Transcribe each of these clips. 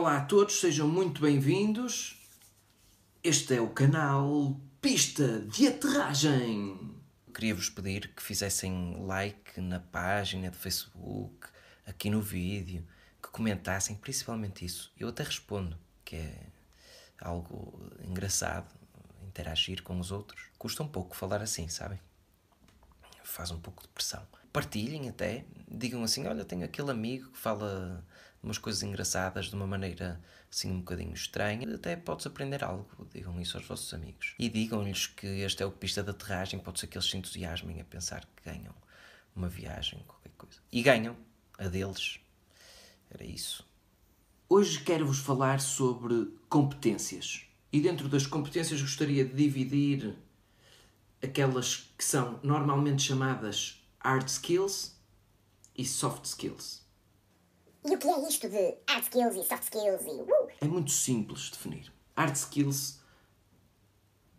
Olá a todos, sejam muito bem-vindos. Este é o canal Pista de Aterragem. Queria-vos pedir que fizessem like na página do Facebook, aqui no vídeo, que comentassem principalmente isso. Eu até respondo, que é algo engraçado, interagir com os outros. Custa um pouco falar assim, sabem? Faz um pouco de pressão. Partilhem até, digam assim: olha, tenho aquele amigo que fala umas coisas engraçadas de uma maneira assim um bocadinho estranha, até podes aprender algo. Digam isso aos vossos amigos. E digam-lhes que este é o pista de aterragem, pode ser que eles se entusiasmem a pensar que ganham uma viagem, qualquer coisa. E ganham, a deles. Era isso. Hoje quero-vos falar sobre competências. E dentro das competências gostaria de dividir aquelas que são normalmente chamadas hard skills e soft skills. E o que é isto de hard skills e soft skills e uh? É muito simples definir. Hard skills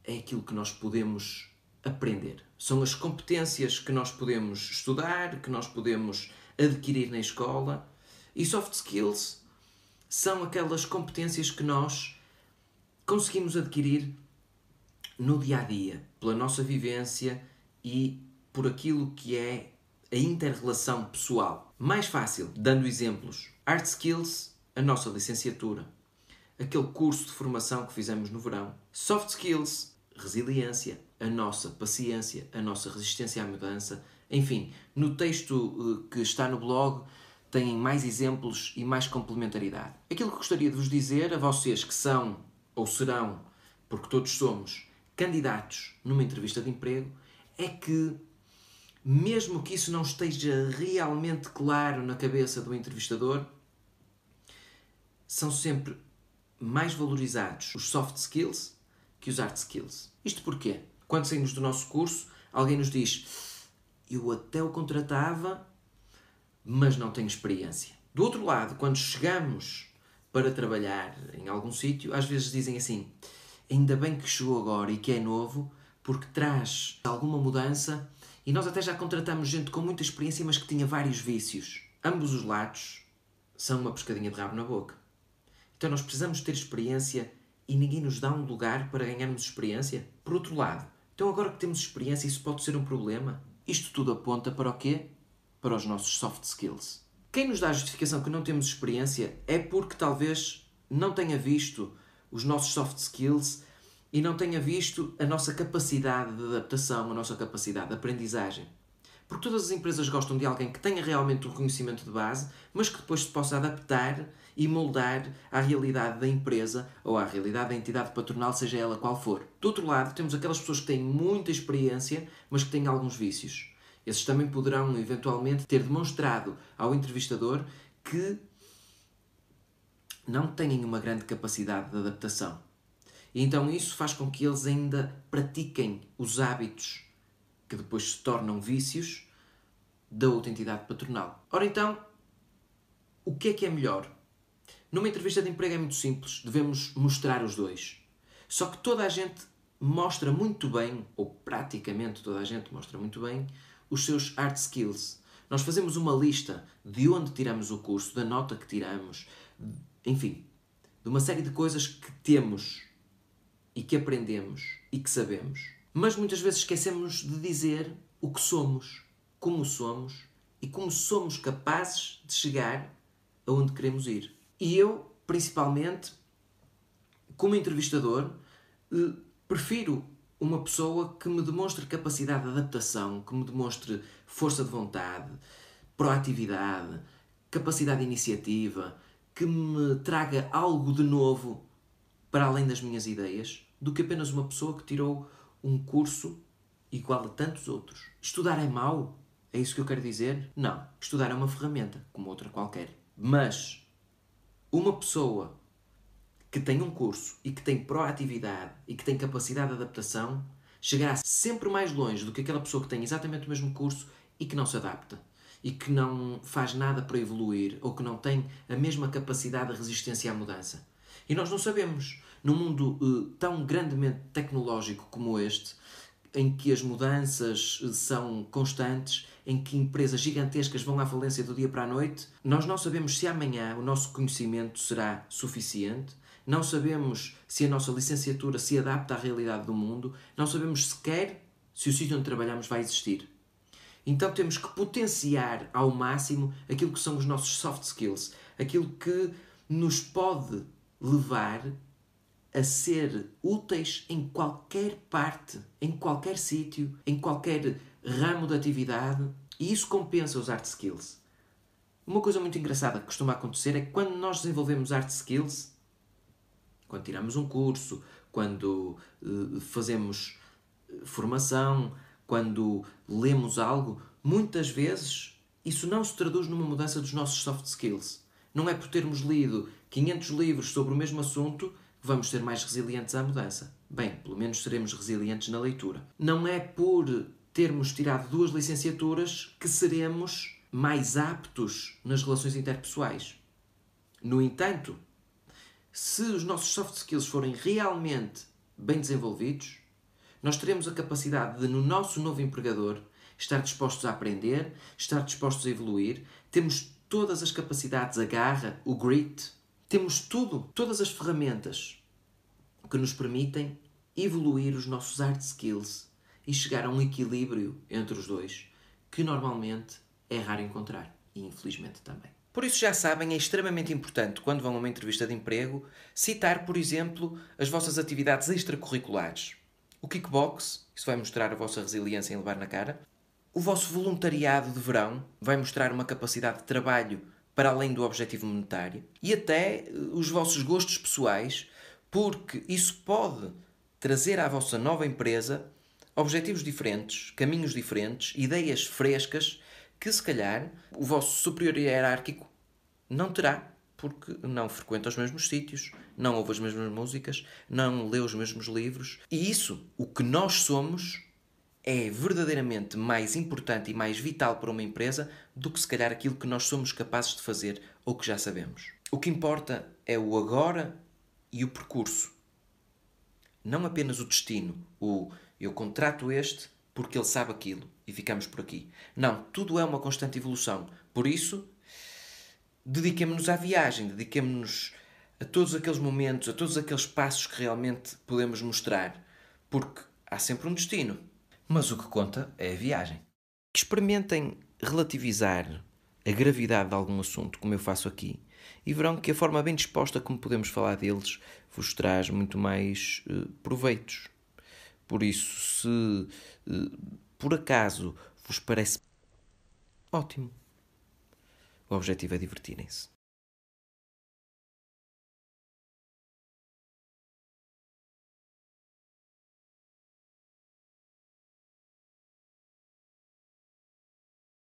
é aquilo que nós podemos aprender. São as competências que nós podemos estudar, que nós podemos adquirir na escola. E soft skills são aquelas competências que nós conseguimos adquirir no dia a dia, pela nossa vivência e por aquilo que é a inter-relação pessoal. Mais fácil, dando exemplos. Art Skills, a nossa licenciatura. Aquele curso de formação que fizemos no verão. Soft Skills, resiliência, a nossa paciência, a nossa resistência à mudança. Enfim, no texto eh, que está no blog têm mais exemplos e mais complementaridade. Aquilo que gostaria de vos dizer a vocês que são ou serão, porque todos somos, candidatos numa entrevista de emprego, é que mesmo que isso não esteja realmente claro na cabeça do entrevistador, são sempre mais valorizados os soft skills que os hard skills. Isto porquê? Quando saímos do nosso curso, alguém nos diz: Eu até o contratava, mas não tenho experiência. Do outro lado, quando chegamos para trabalhar em algum sítio, às vezes dizem assim: Ainda bem que chegou agora e que é novo, porque traz alguma mudança e nós até já contratamos gente com muita experiência, mas que tinha vários vícios. Ambos os lados são uma pescadinha de rabo na boca. Então nós precisamos ter experiência e ninguém nos dá um lugar para ganharmos experiência. Por outro lado, então agora que temos experiência, isso pode ser um problema? Isto tudo aponta para o quê? Para os nossos soft skills. Quem nos dá a justificação que não temos experiência é porque talvez não tenha visto os nossos soft skills e não tenha visto a nossa capacidade de adaptação, a nossa capacidade de aprendizagem. Porque todas as empresas gostam de alguém que tenha realmente um conhecimento de base, mas que depois se possa adaptar e moldar à realidade da empresa ou à realidade da entidade patronal, seja ela qual for. Do outro lado, temos aquelas pessoas que têm muita experiência, mas que têm alguns vícios. Esses também poderão, eventualmente, ter demonstrado ao entrevistador que não têm uma grande capacidade de adaptação. E então isso faz com que eles ainda pratiquem os hábitos que depois se tornam vícios da outra entidade patronal. Ora então, o que é que é melhor? Numa entrevista de emprego é muito simples, devemos mostrar os dois. Só que toda a gente mostra muito bem, ou praticamente toda a gente mostra muito bem, os seus hard skills. Nós fazemos uma lista de onde tiramos o curso, da nota que tiramos, enfim, de uma série de coisas que temos e que aprendemos e que sabemos. Mas muitas vezes esquecemos de dizer o que somos, como somos e como somos capazes de chegar aonde queremos ir. E eu, principalmente, como entrevistador, eh, prefiro uma pessoa que me demonstre capacidade de adaptação, que me demonstre força de vontade, proatividade, capacidade de iniciativa, que me traga algo de novo para além das minhas ideias do que apenas uma pessoa que tirou um curso igual a tantos outros. Estudar é mau? É isso que eu quero dizer? Não. Estudar é uma ferramenta, como outra qualquer. Mas uma pessoa que tem um curso e que tem proatividade e que tem capacidade de adaptação chegará sempre mais longe do que aquela pessoa que tem exatamente o mesmo curso e que não se adapta e que não faz nada para evoluir ou que não tem a mesma capacidade de resistência à mudança. E nós não sabemos. Num mundo uh, tão grandemente tecnológico como este, em que as mudanças uh, são constantes, em que empresas gigantescas vão à falência do dia para a noite. Nós não sabemos se amanhã o nosso conhecimento será suficiente, não sabemos se a nossa licenciatura se adapta à realidade do mundo, não sabemos sequer se o sítio onde trabalhamos vai existir. Então temos que potenciar ao máximo aquilo que são os nossos soft skills, aquilo que nos pode levar a ser úteis em qualquer parte, em qualquer sítio, em qualquer ramo de atividade, e isso compensa os art skills. Uma coisa muito engraçada que costuma acontecer é que quando nós desenvolvemos art skills, quando tiramos um curso, quando uh, fazemos eh, formação, quando lemos algo, muitas vezes isso não se traduz numa mudança dos nossos soft skills. Não é por termos lido 500 livros sobre o mesmo assunto que vamos ser mais resilientes à mudança. Bem, pelo menos seremos resilientes na leitura. Não é por termos tirado duas licenciaturas que seremos mais aptos nas relações interpessoais. No entanto, se os nossos soft skills forem realmente bem desenvolvidos, nós teremos a capacidade de, no nosso novo empregador, estar dispostos a aprender, estar dispostos a evoluir, temos todas as capacidades, a garra, o grit, temos tudo, todas as ferramentas que nos permitem evoluir os nossos hard skills e chegar a um equilíbrio entre os dois, que normalmente é raro encontrar e infelizmente também. Por isso, já sabem, é extremamente importante, quando vão a uma entrevista de emprego, citar, por exemplo, as vossas atividades extracurriculares. O kickbox, isso vai mostrar a vossa resiliência em levar na cara. O vosso voluntariado de verão vai mostrar uma capacidade de trabalho para além do objetivo monetário. E até eh, os vossos gostos pessoais, porque isso pode trazer à vossa nova empresa objetivos diferentes, caminhos diferentes, ideias frescas que se calhar o vosso superior hierárquico não terá, porque não frequenta os mesmos sítios, não ouve as mesmas músicas, não lê os mesmos livros. E isso, o que nós somos, é verdadeiramente mais importante e mais vital para uma empresa do que se calhar aquilo que nós somos capazes de fazer ou que já sabemos. O que importa é o agora e o percurso. Não apenas o destino, o eu contrato este porque ele sabe aquilo e ficamos por aqui. Não, tudo é uma constante evolução. Por isso, dediquemos-nos à viagem, dediquemos-nos a todos aqueles momentos, a todos aqueles passos que realmente podemos mostrar, porque há sempre um destino. Mas o que conta é a viagem. Experimentem relativizar a gravidade de algum assunto, como eu faço aqui, e verão que a forma bem disposta como podemos falar deles vos traz muito mais uh, proveitos. Por isso, se uh, por acaso vos parece ótimo, o objetivo é divertirem-se.